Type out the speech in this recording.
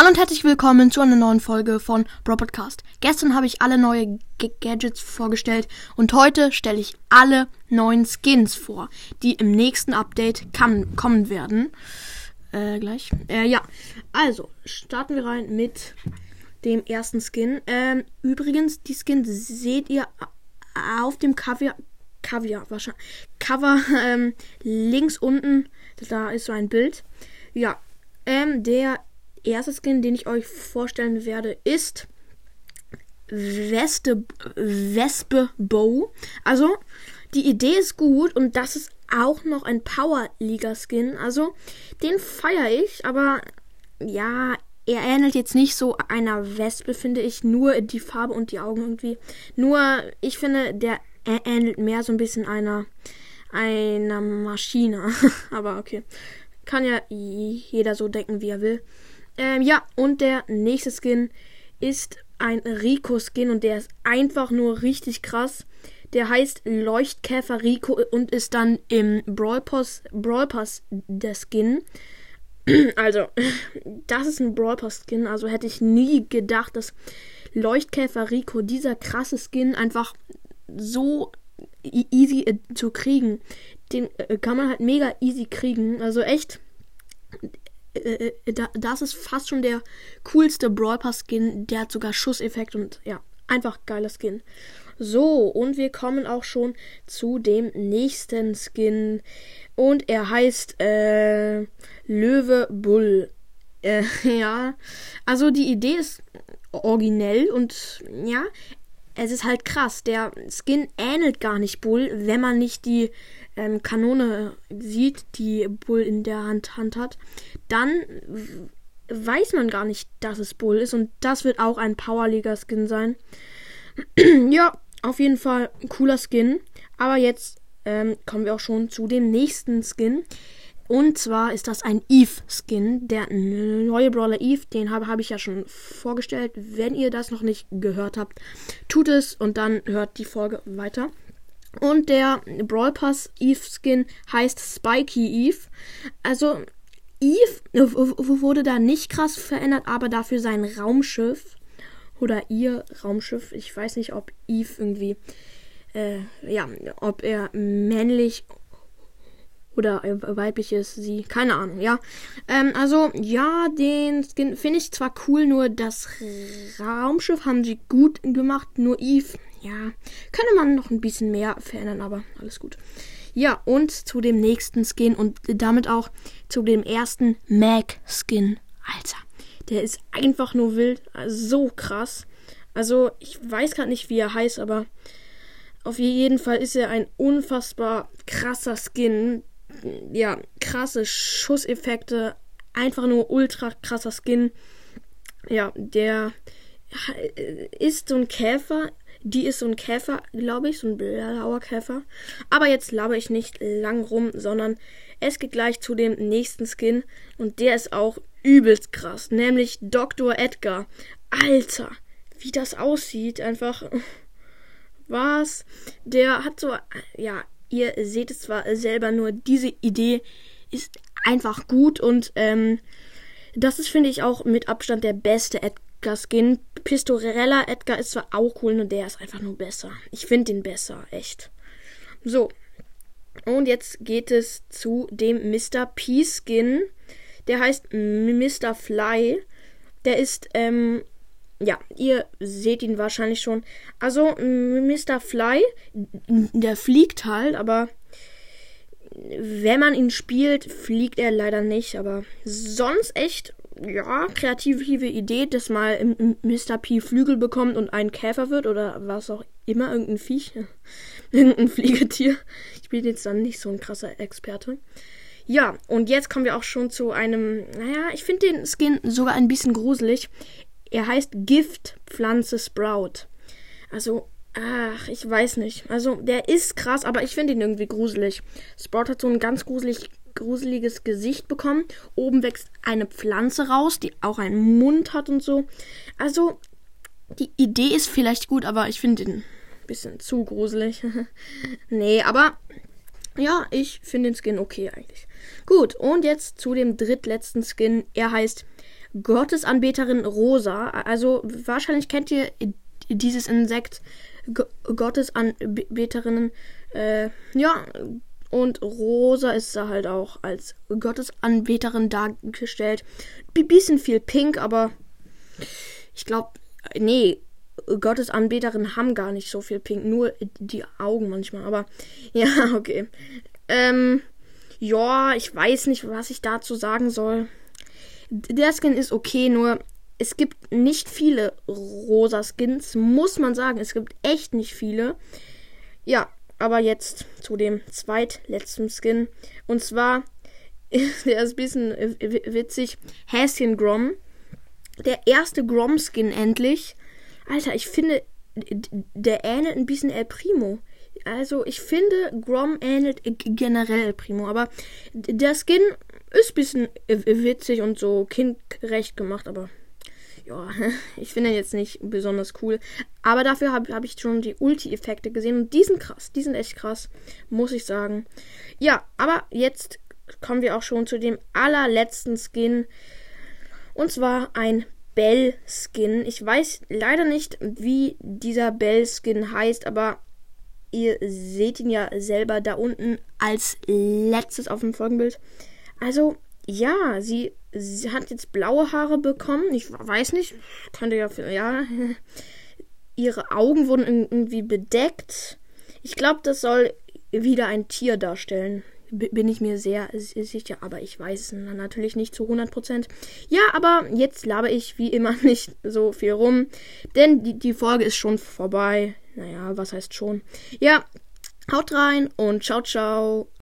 Hallo und herzlich willkommen zu einer neuen Folge von Bro Podcast. Gestern habe ich alle neue G Gadgets vorgestellt und heute stelle ich alle neuen Skins vor, die im nächsten Update kann, kommen werden. Äh, gleich. Äh, ja. Also, starten wir rein mit dem ersten Skin. Ähm, übrigens, die Skins seht ihr auf dem Kaviar, Kaviar, wahrscheinlich, Cover, ähm, links unten, da ist so ein Bild. Ja, ähm, der erste Skin, den ich euch vorstellen werde, ist Weste, Wespe Bow. Also, die Idee ist gut und das ist auch noch ein Power Liga Skin. Also, den feiere ich, aber ja, er ähnelt jetzt nicht so einer Wespe, finde ich. Nur die Farbe und die Augen irgendwie. Nur, ich finde, der ähnelt mehr so ein bisschen einer, einer Maschine. aber okay. Kann ja jeder so denken, wie er will. Ähm, ja, und der nächste Skin ist ein Rico-Skin und der ist einfach nur richtig krass. Der heißt Leuchtkäfer Rico und ist dann im Brawl Pass, Brawl Pass der Skin. Also, das ist ein Brawl Pass Skin. Also hätte ich nie gedacht, dass Leuchtkäfer Rico, dieser krasse Skin, einfach so e-, easy äh, zu kriegen. Den äh, kann man halt mega easy kriegen. Also echt, äh, äh, das ist fast schon der coolste Brawl Pass Skin. Der hat sogar Schusseffekt und ja, einfach geiler Skin. So, und wir kommen auch schon zu dem nächsten Skin. Und er heißt äh, Löwe Bull. Äh, ja, also die Idee ist originell und ja, es ist halt krass. Der Skin ähnelt gar nicht Bull, wenn man nicht die ähm, Kanone sieht, die Bull in der Hand, Hand hat. Dann weiß man gar nicht, dass es Bull ist. Und das wird auch ein Powerliga-Skin sein. ja, auf jeden Fall ein cooler Skin. Aber jetzt ähm, kommen wir auch schon zu dem nächsten Skin. Und zwar ist das ein Eve-Skin, der neue Brawler Eve. Den habe hab ich ja schon vorgestellt. Wenn ihr das noch nicht gehört habt, tut es und dann hört die Folge weiter. Und der Brawl Pass Eve Skin heißt Spiky Eve. Also Eve wurde da nicht krass verändert, aber dafür sein Raumschiff oder ihr Raumschiff. Ich weiß nicht, ob Eve irgendwie, äh, ja, ob er männlich oder weiblich ist, sie, keine Ahnung, ja. Ähm, also, ja, den Skin finde ich zwar cool, nur das Raumschiff haben sie gut gemacht, nur Eve, ja, könnte man noch ein bisschen mehr verändern, aber alles gut. Ja, und zu dem nächsten Skin und damit auch zu dem ersten Mag-Skin. Alter, der ist einfach nur wild, so krass. Also, ich weiß gerade nicht, wie er heißt, aber auf jeden Fall ist er ein unfassbar krasser Skin, ja, krasse Schusseffekte, einfach nur ultra krasser Skin. Ja, der ist so ein Käfer. Die ist so ein Käfer, glaube ich, so ein blauer Käfer. Aber jetzt laber ich nicht lang rum, sondern es geht gleich zu dem nächsten Skin. Und der ist auch übelst krass. Nämlich Dr. Edgar. Alter, wie das aussieht. Einfach. Was? Der hat so, ja, Ihr seht es zwar selber, nur diese Idee ist einfach gut und ähm, das ist, finde ich, auch mit Abstand der beste Edgar-Skin. Pistorella Edgar ist zwar auch cool, nur der ist einfach nur besser. Ich finde den besser, echt. So. Und jetzt geht es zu dem Mr. P-Skin. Der heißt Mr. Fly. Der ist ähm, ja, ihr seht ihn wahrscheinlich schon. Also, Mr. Fly, der fliegt halt, aber wenn man ihn spielt, fliegt er leider nicht. Aber sonst echt, ja, kreative Idee, dass mal Mr. P Flügel bekommt und ein Käfer wird oder was auch immer, irgendein Viech, irgendein Fliegetier. Ich bin jetzt dann nicht so ein krasser Experte. Ja, und jetzt kommen wir auch schon zu einem, naja, ich finde den Skin sogar ein bisschen gruselig. Er heißt Giftpflanze Sprout. Also, ach, ich weiß nicht. Also, der ist krass, aber ich finde ihn irgendwie gruselig. Sprout hat so ein ganz gruselig, gruseliges Gesicht bekommen. Oben wächst eine Pflanze raus, die auch einen Mund hat und so. Also, die Idee ist vielleicht gut, aber ich finde ihn ein bisschen zu gruselig. nee, aber ja, ich finde den Skin okay eigentlich. Gut, und jetzt zu dem drittletzten Skin. Er heißt Gottesanbeterin Rosa. Also wahrscheinlich kennt ihr dieses Insekt. G Gottesanbeterinnen. Äh, ja, und Rosa ist da halt auch als Gottesanbeterin dargestellt. Ein bisschen viel pink, aber ich glaube, nee, Gottesanbeterinnen haben gar nicht so viel pink, nur die Augen manchmal. Aber ja, okay. Ähm, ja, ich weiß nicht, was ich dazu sagen soll. Der Skin ist okay, nur es gibt nicht viele rosa Skins, muss man sagen. Es gibt echt nicht viele. Ja, aber jetzt zu dem zweitletzten Skin. Und zwar, der ist ein bisschen witzig, Häschen Grom. Der erste Grom-Skin endlich. Alter, ich finde, der ähnelt ein bisschen El Primo. Also, ich finde, Grom ähnelt generell El Primo. Aber der Skin ist ein bisschen witzig und so kindgerecht gemacht, aber ja, ich finde jetzt nicht besonders cool. Aber dafür habe hab ich schon die Ulti-Effekte gesehen und die sind krass. Die sind echt krass, muss ich sagen. Ja, aber jetzt kommen wir auch schon zu dem allerletzten Skin. Und zwar ein Bell-Skin. Ich weiß leider nicht, wie dieser Bell-Skin heißt, aber ihr seht ihn ja selber da unten als letztes auf dem Folgenbild. Also, ja, sie sie hat jetzt blaue Haare bekommen. Ich weiß nicht, könnte ja, ja. Ihre Augen wurden irgendwie bedeckt. Ich glaube, das soll wieder ein Tier darstellen. bin ich mir sehr sicher, aber ich weiß es natürlich nicht zu 100%. Ja, aber jetzt laber ich wie immer nicht so viel rum, denn die, die Folge ist schon vorbei. Naja, was heißt schon? Ja, haut rein und ciao, ciao.